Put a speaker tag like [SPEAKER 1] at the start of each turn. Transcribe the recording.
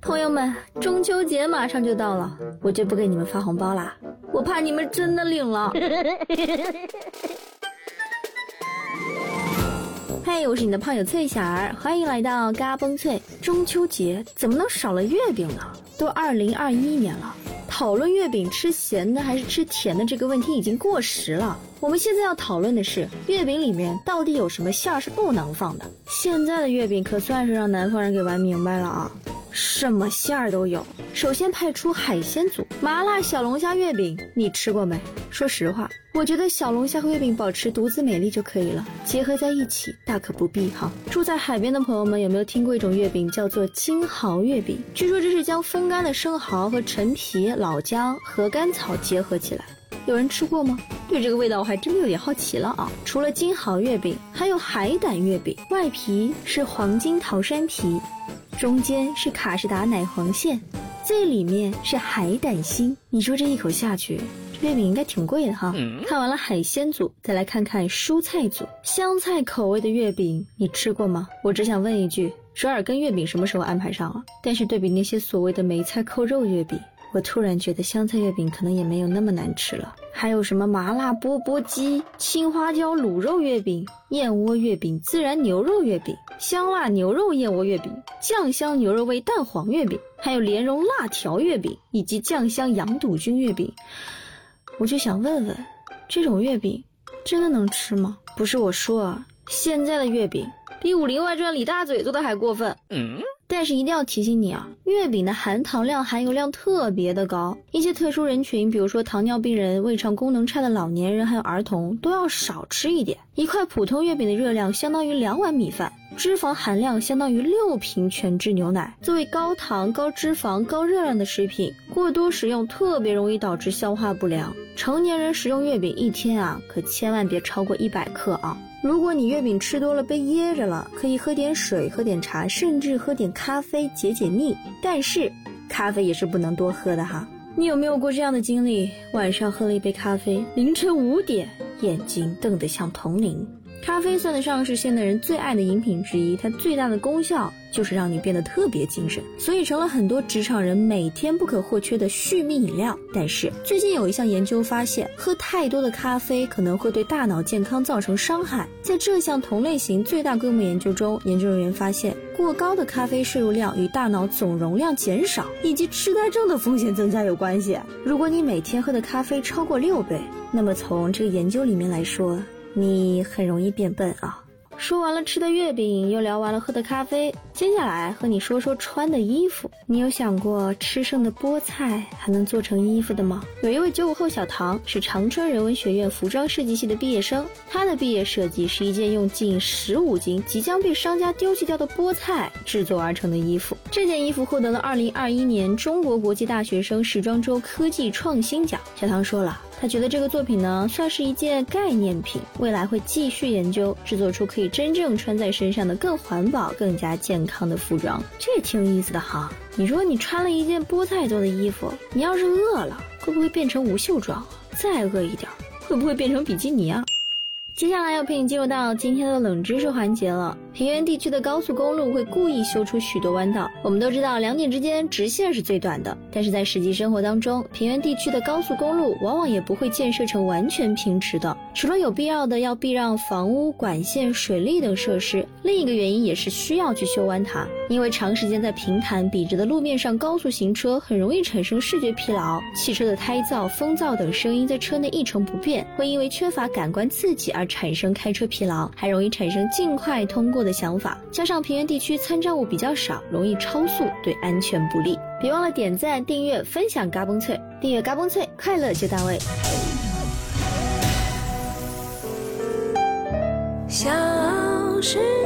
[SPEAKER 1] 朋友们，中秋节马上就到了，我就不给你们发红包啦，我怕你们真的领了。嘿，我是你的胖友翠小儿，欢迎来到嘎嘣脆。中秋节怎么能少了月饼呢？都二零二一年了，讨论月饼吃咸的还是吃甜的这个问题已经过时了。我们现在要讨论的是，月饼里面到底有什么馅儿是不能放的？现在的月饼可算是让南方人给玩明白了啊！什么馅儿都有。首先派出海鲜组，麻辣小龙虾月饼，你吃过没？说实话，我觉得小龙虾和月饼保持独自美丽就可以了，结合在一起大可不必哈。住在海边的朋友们有没有听过一种月饼叫做金蚝月饼？据说这是将风干的生蚝和陈皮、老姜和甘草结合起来，有人吃过吗？对这个味道我还真的有点好奇了啊！除了金蚝月饼，还有海胆月饼，外皮是黄金桃山皮。中间是卡士达奶黄馅，最里面是海胆心。你说这一口下去，这月饼应该挺贵的哈。看完了海鲜组，再来看看蔬菜组。香菜口味的月饼，你吃过吗？我只想问一句，折耳根月饼什么时候安排上了？但是对比那些所谓的梅菜扣肉月饼。我突然觉得香菜月饼可能也没有那么难吃了。还有什么麻辣钵钵鸡、青花椒卤肉月饼、燕窝月饼、孜然牛肉月饼、香辣牛肉燕窝月饼、酱香牛肉味蛋黄月饼，还有莲蓉辣条月饼以及酱香羊肚菌月饼。我就想问问，这种月饼真的能吃吗？不是我说啊，现在的月饼比《武林外传》李大嘴做的还过分。嗯。但是一定要提醒你啊，月饼的含糖量、含油量特别的高，一些特殊人群，比如说糖尿病人、胃肠功能差的老年人，还有儿童，都要少吃一点。一块普通月饼的热量相当于两碗米饭，脂肪含量相当于六瓶全脂牛奶。作为高糖、高脂肪、高热量的食品，过多食用特别容易导致消化不良。成年人食用月饼一天啊，可千万别超过一百克啊。如果你月饼吃多了被噎着了，可以喝点水、喝点茶，甚至喝点咖啡解解腻。但是，咖啡也是不能多喝的哈。你有没有过这样的经历？晚上喝了一杯咖啡，凌晨五点，眼睛瞪得像铜铃。咖啡算得上是现代人最爱的饮品之一，它最大的功效就是让你变得特别精神，所以成了很多职场人每天不可或缺的续命饮料。但是最近有一项研究发现，喝太多的咖啡可能会对大脑健康造成伤害。在这项同类型最大规模研究中，研究人员发现，过高的咖啡摄入量与大脑总容量减少以及痴呆症的风险增加有关系。如果你每天喝的咖啡超过六杯，那么从这个研究里面来说。你很容易变笨啊！说完了吃的月饼，又聊完了喝的咖啡，接下来和你说说穿的衣服。你有想过吃剩的菠菜还能做成衣服的吗？有一位九五后小唐是长春人文学院服装设计系的毕业生，他的毕业设计是一件用近十五斤即将被商家丢弃掉的菠菜制作而成的衣服。这件衣服获得了二零二一年中国国际大学生时装周科技创新奖。小唐说了。他觉得这个作品呢，算是一件概念品，未来会继续研究，制作出可以真正穿在身上的更环保、更加健康的服装。这也挺有意思的哈。你说你穿了一件菠菜做的衣服，你要是饿了，会不会变成无袖装？再饿一点，会不会变成比基尼啊？接下来要陪你进入到今天的冷知识环节了。平原地区的高速公路会故意修出许多弯道。我们都知道两点之间直线是最短的，但是在实际生活当中，平原地区的高速公路往往也不会建设成完全平直的。除了有必要的要避让房屋、管线、水利等设施，另一个原因也是需要去修弯它。因为长时间在平坦笔直的路面上高速行车，很容易产生视觉疲劳。汽车的胎噪、风噪等声音在车内一成不变，会因为缺乏感官刺激而。产生开车疲劳，还容易产生尽快通过的想法。加上平原地区参照物比较少，容易超速，对安全不利。别忘了点赞、订阅、分享嘎嘣脆，订阅嘎嘣脆，快乐就到位。小时。